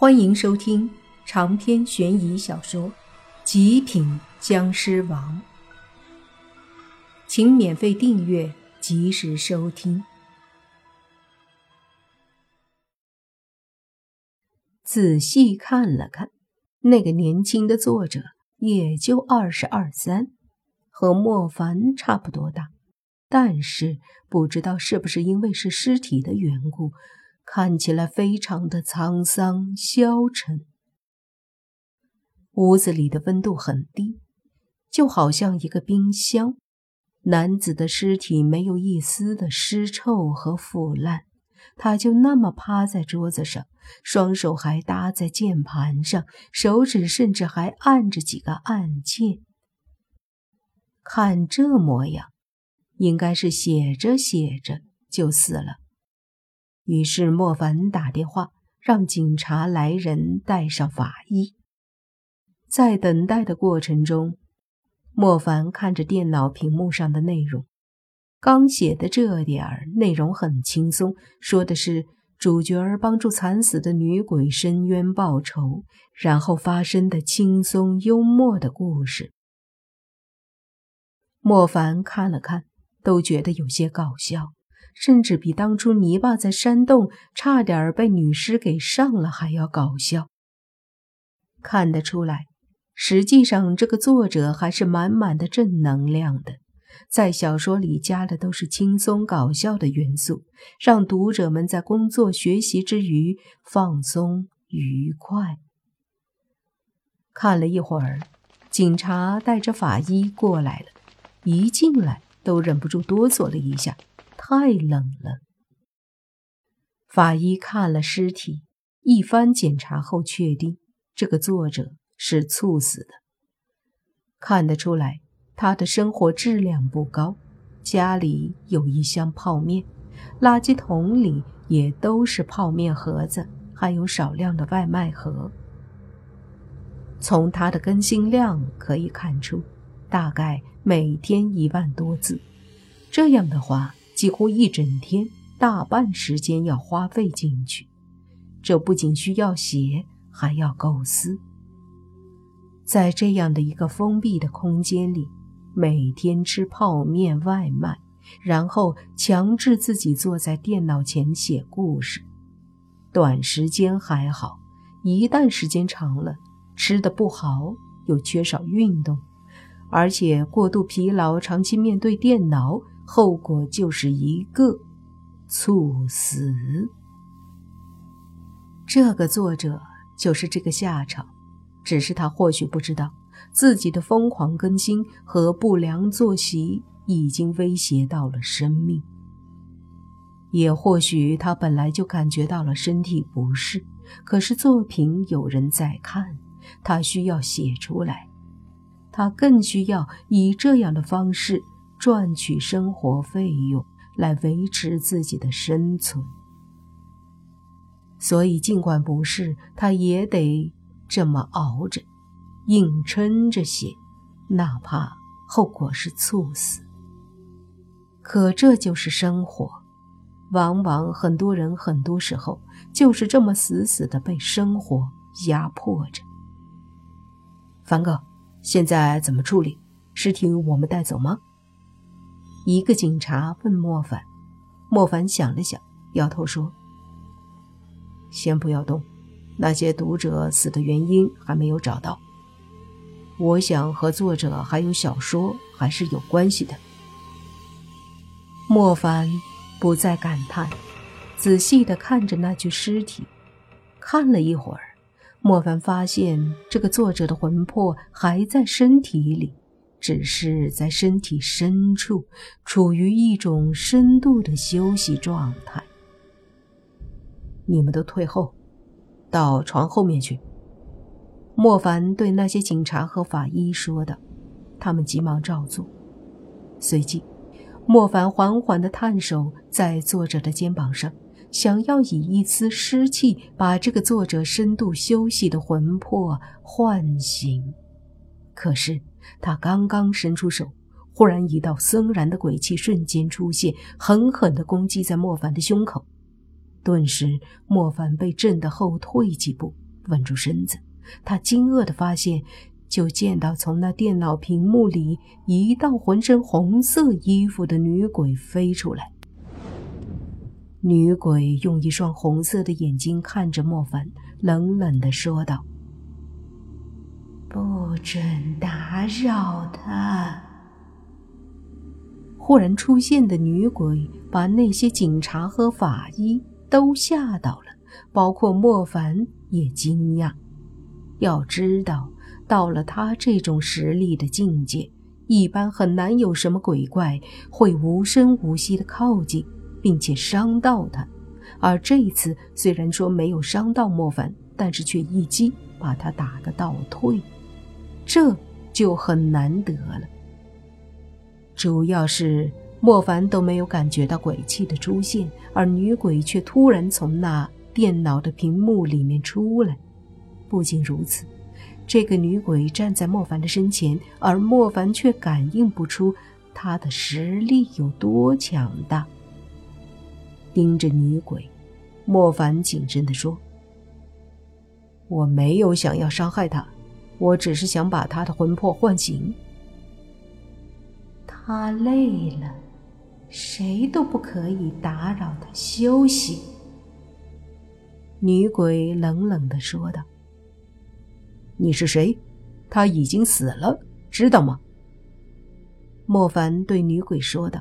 欢迎收听长篇悬疑小说《极品僵尸王》，请免费订阅，及时收听。仔细看了看，那个年轻的作者也就二十二三，和莫凡差不多大，但是不知道是不是因为是尸体的缘故。看起来非常的沧桑消沉。屋子里的温度很低，就好像一个冰箱。男子的尸体没有一丝的尸臭和腐烂，他就那么趴在桌子上，双手还搭在键盘上，手指甚至还按着几个按键。看这模样，应该是写着写着就死了。于是莫凡打电话让警察来人带上法医。在等待的过程中，莫凡看着电脑屏幕上的内容，刚写的这点儿内容很轻松，说的是主角儿帮助惨死的女鬼申冤报仇，然后发生的轻松幽默的故事。莫凡看了看，都觉得有些搞笑。甚至比当初泥巴在山洞差点被女尸给上了还要搞笑。看得出来，实际上这个作者还是满满的正能量的，在小说里加的都是轻松搞笑的元素，让读者们在工作学习之余放松愉快。看了一会儿，警察带着法医过来了，一进来都忍不住哆嗦了一下。太冷了。法医看了尸体，一番检查后确定，这个作者是猝死的。看得出来，他的生活质量不高，家里有一箱泡面，垃圾桶里也都是泡面盒子，还有少量的外卖盒。从他的更新量可以看出，大概每天一万多字。这样的话。几乎一整天，大半时间要花费进去。这不仅需要写，还要构思。在这样的一个封闭的空间里，每天吃泡面外卖，然后强制自己坐在电脑前写故事。短时间还好，一旦时间长了，吃的不好，又缺少运动，而且过度疲劳，长期面对电脑。后果就是一个猝死。这个作者就是这个下场，只是他或许不知道，自己的疯狂更新和不良作息已经威胁到了生命。也或许他本来就感觉到了身体不适，可是作品有人在看，他需要写出来，他更需要以这样的方式。赚取生活费用来维持自己的生存，所以尽管不是，他也得这么熬着，硬撑着写，哪怕后果是猝死。可这就是生活，往往很多人很多时候就是这么死死的被生活压迫着。凡哥，现在怎么处理？尸体我们带走吗？一个警察问莫凡，莫凡想了想，摇头说：“先不要动，那些读者死的原因还没有找到。我想和作者还有小说还是有关系的。”莫凡不再感叹，仔细的看着那具尸体，看了一会儿，莫凡发现这个作者的魂魄还在身体里。只是在身体深处，处于一种深度的休息状态。你们都退后，到床后面去。莫凡对那些警察和法医说的，他们急忙照做。随即，莫凡缓缓地探手在作者的肩膀上，想要以一丝湿气把这个作者深度休息的魂魄唤醒。可是。他刚刚伸出手，忽然一道森然的鬼气瞬间出现，狠狠地攻击在莫凡的胸口。顿时，莫凡被震得后退几步，稳住身子。他惊愕地发现，就见到从那电脑屏幕里一道浑身红色衣服的女鬼飞出来。女鬼用一双红色的眼睛看着莫凡，冷冷地说道：“不准打扰他。”忽然出现的女鬼把那些警察和法医都吓到了，包括莫凡也惊讶。要知道，到了他这种实力的境界，一般很难有什么鬼怪会无声无息地靠近。并且伤到他，而这一次虽然说没有伤到莫凡，但是却一击把他打个倒退，这就很难得了。主要是莫凡都没有感觉到鬼气的出现，而女鬼却突然从那电脑的屏幕里面出来。不仅如此，这个女鬼站在莫凡的身前，而莫凡却感应不出她的实力有多强大。盯着女鬼，莫凡谨慎地说：“我没有想要伤害她，我只是想把他的魂魄唤醒。她累了，谁都不可以打扰她休息。”女鬼冷冷地说道：“你是谁？她已经死了，知道吗？”莫凡对女鬼说道。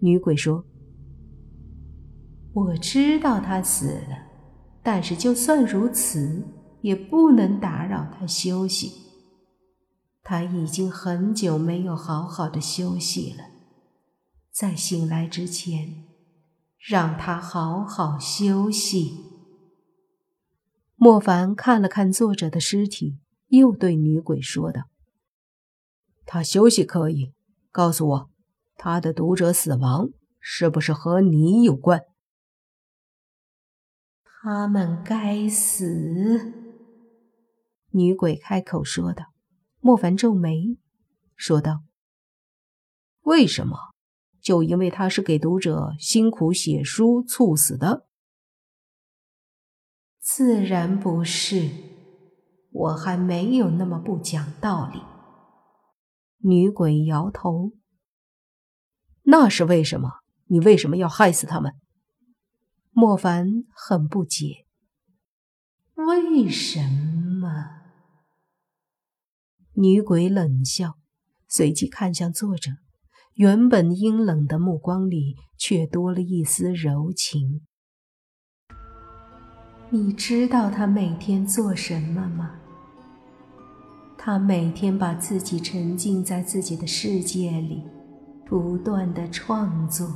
女鬼说。我知道他死了，但是就算如此，也不能打扰他休息。他已经很久没有好好的休息了，在醒来之前，让他好好休息。莫凡看了看作者的尸体，又对女鬼说道：“他休息可以，告诉我，他的读者死亡是不是和你有关？”他们该死！女鬼开口说道。莫凡皱眉，说道：“为什么？就因为他是给读者辛苦写书猝死的？自然不是，我还没有那么不讲道理。”女鬼摇头。那是为什么？你为什么要害死他们？莫凡很不解，为什么？女鬼冷笑，随即看向作者，原本阴冷的目光里却多了一丝柔情。你知道他每天做什么吗？他每天把自己沉浸在自己的世界里，不断的创作。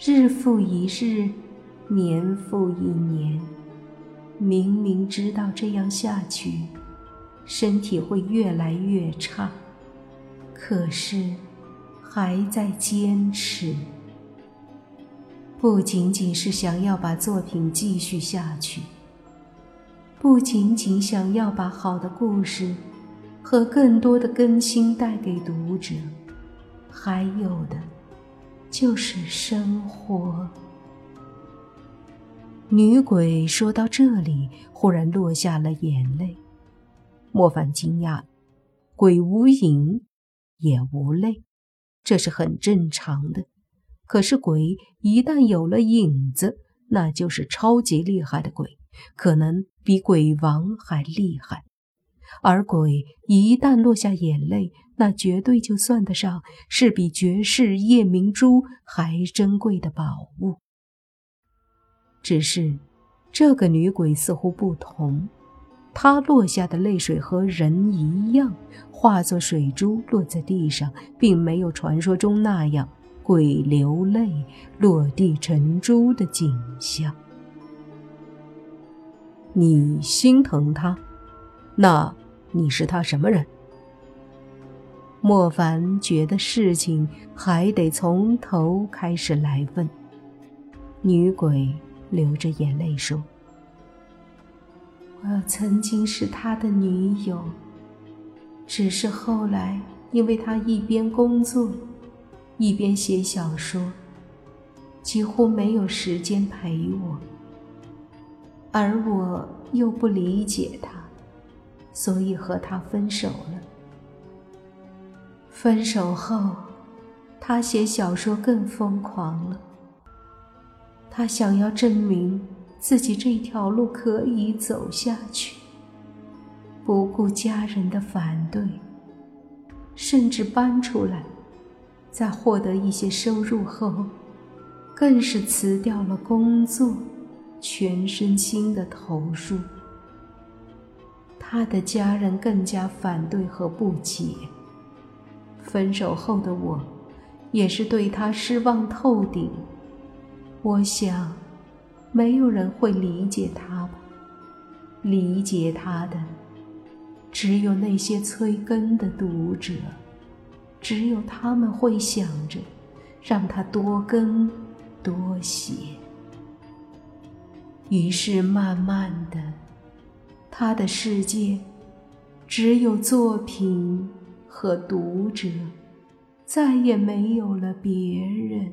日复一日，年复一年，明明知道这样下去，身体会越来越差，可是还在坚持。不仅仅是想要把作品继续下去，不仅仅想要把好的故事和更多的更新带给读者，还有的。就是生活。女鬼说到这里，忽然落下了眼泪。莫凡惊讶鬼无影，也无泪，这是很正常的。可是鬼一旦有了影子，那就是超级厉害的鬼，可能比鬼王还厉害。而鬼一旦落下眼泪，那绝对就算得上是比绝世夜明珠还珍贵的宝物。只是，这个女鬼似乎不同，她落下的泪水和人一样，化作水珠落在地上，并没有传说中那样鬼流泪落地成珠的景象。你心疼她，那？你是他什么人？莫凡觉得事情还得从头开始来问。女鬼流着眼泪说：“我曾经是他的女友，只是后来因为他一边工作，一边写小说，几乎没有时间陪我，而我又不理解他，所以和他分手了。分手后，他写小说更疯狂了。他想要证明自己这条路可以走下去，不顾家人的反对，甚至搬出来，在获得一些收入后，更是辞掉了工作。全身心的投入，他的家人更加反对和不解。分手后的我，也是对他失望透顶。我想，没有人会理解他吧？理解他的，只有那些催更的读者，只有他们会想着，让他多更多写。于是，慢慢的，他的世界只有作品和读者，再也没有了别人。